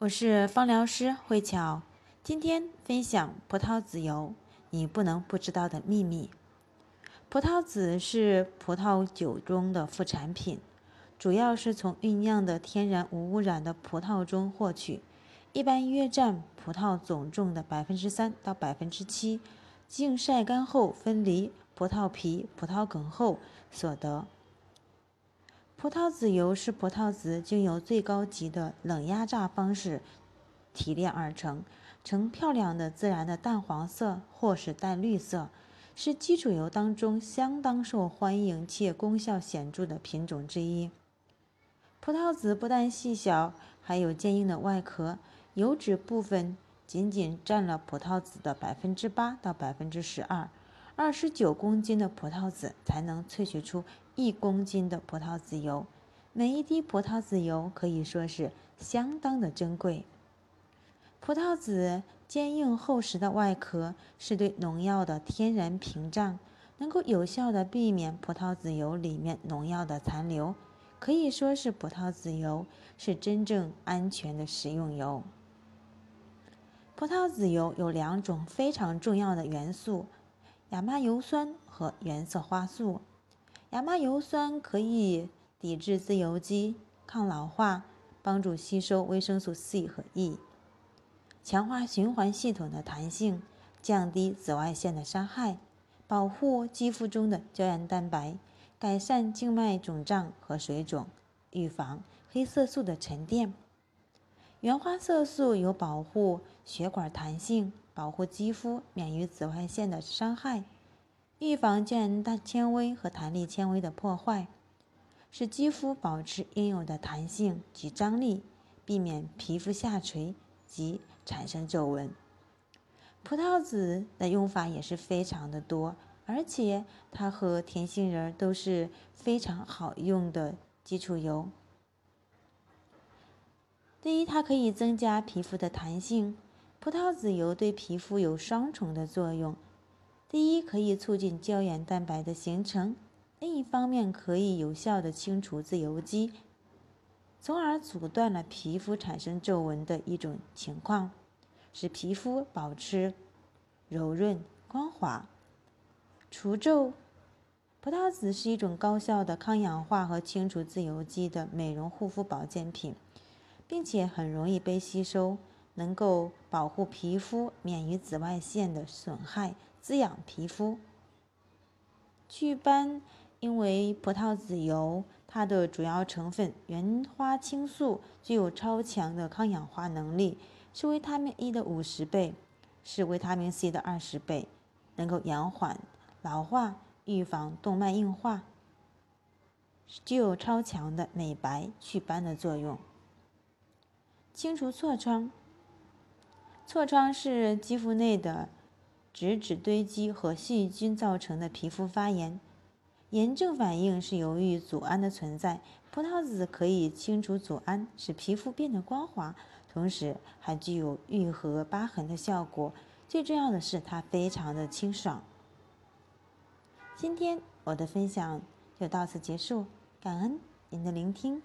我是芳疗师慧巧，今天分享葡萄籽油，你不能不知道的秘密。葡萄籽是葡萄酒中的副产品，主要是从酝酿的天然无污染的葡萄中获取，一般约占葡萄总重的百分之三到百分之七，经晒干后分离葡萄皮、葡萄梗后所得。葡萄籽油是葡萄籽经由最高级的冷压榨方式提炼而成，呈漂亮的自然的淡黄色或是淡绿色，是基础油当中相当受欢迎且功效显著的品种之一。葡萄籽不但细小，还有坚硬的外壳，油脂部分仅仅占了葡萄籽的百分之八到百分之十二。二十九公斤的葡萄籽才能萃取出一公斤的葡萄籽油，每一滴葡萄籽油可以说是相当的珍贵。葡萄籽坚硬厚实的外壳是对农药的天然屏障，能够有效的避免葡萄籽油里面农药的残留，可以说是葡萄籽油是真正安全的食用油。葡萄籽油有两种非常重要的元素。亚麻油酸和原色花素。亚麻油酸可以抵制自由基、抗老化、帮助吸收维生素 C 和 E，强化循环系统的弹性，降低紫外线的伤害，保护肌肤中的胶原蛋白，改善静脉肿胀和水肿，预防黑色素的沉淀。原花色素有保护血管弹性。保护肌肤免于紫外线的伤害，预防胶原蛋纤维和弹力纤维的破坏，使肌肤保持应有的弹性及张力，避免皮肤下垂及产生皱纹。葡萄籽的用法也是非常的多，而且它和甜杏仁都是非常好用的基础油。第一，它可以增加皮肤的弹性。葡萄籽油对皮肤有双重的作用：第一，可以促进胶原蛋白的形成；另一方面，可以有效的清除自由基，从而阻断了皮肤产生皱纹的一种情况，使皮肤保持柔润光滑。除皱，葡萄籽是一种高效的抗氧化和清除自由基的美容护肤保健品，并且很容易被吸收。能够保护皮肤免于紫外线的损害，滋养皮肤。祛斑，因为葡萄籽油它的主要成分原花青素具有超强的抗氧化能力，是维他命 E 的五十倍，是维他命 C 的二十倍，能够延缓老化，预防动脉硬化，具有超强的美白祛斑的作用，清除痤疮。痤疮是肌肤内的脂质堆积和细菌造成的皮肤发炎，炎症反应是由于组胺的存在。葡萄籽可以清除组胺，使皮肤变得光滑，同时还具有愈合疤痕的效果。最重要的是，它非常的清爽。今天我的分享就到此结束，感恩您的聆听。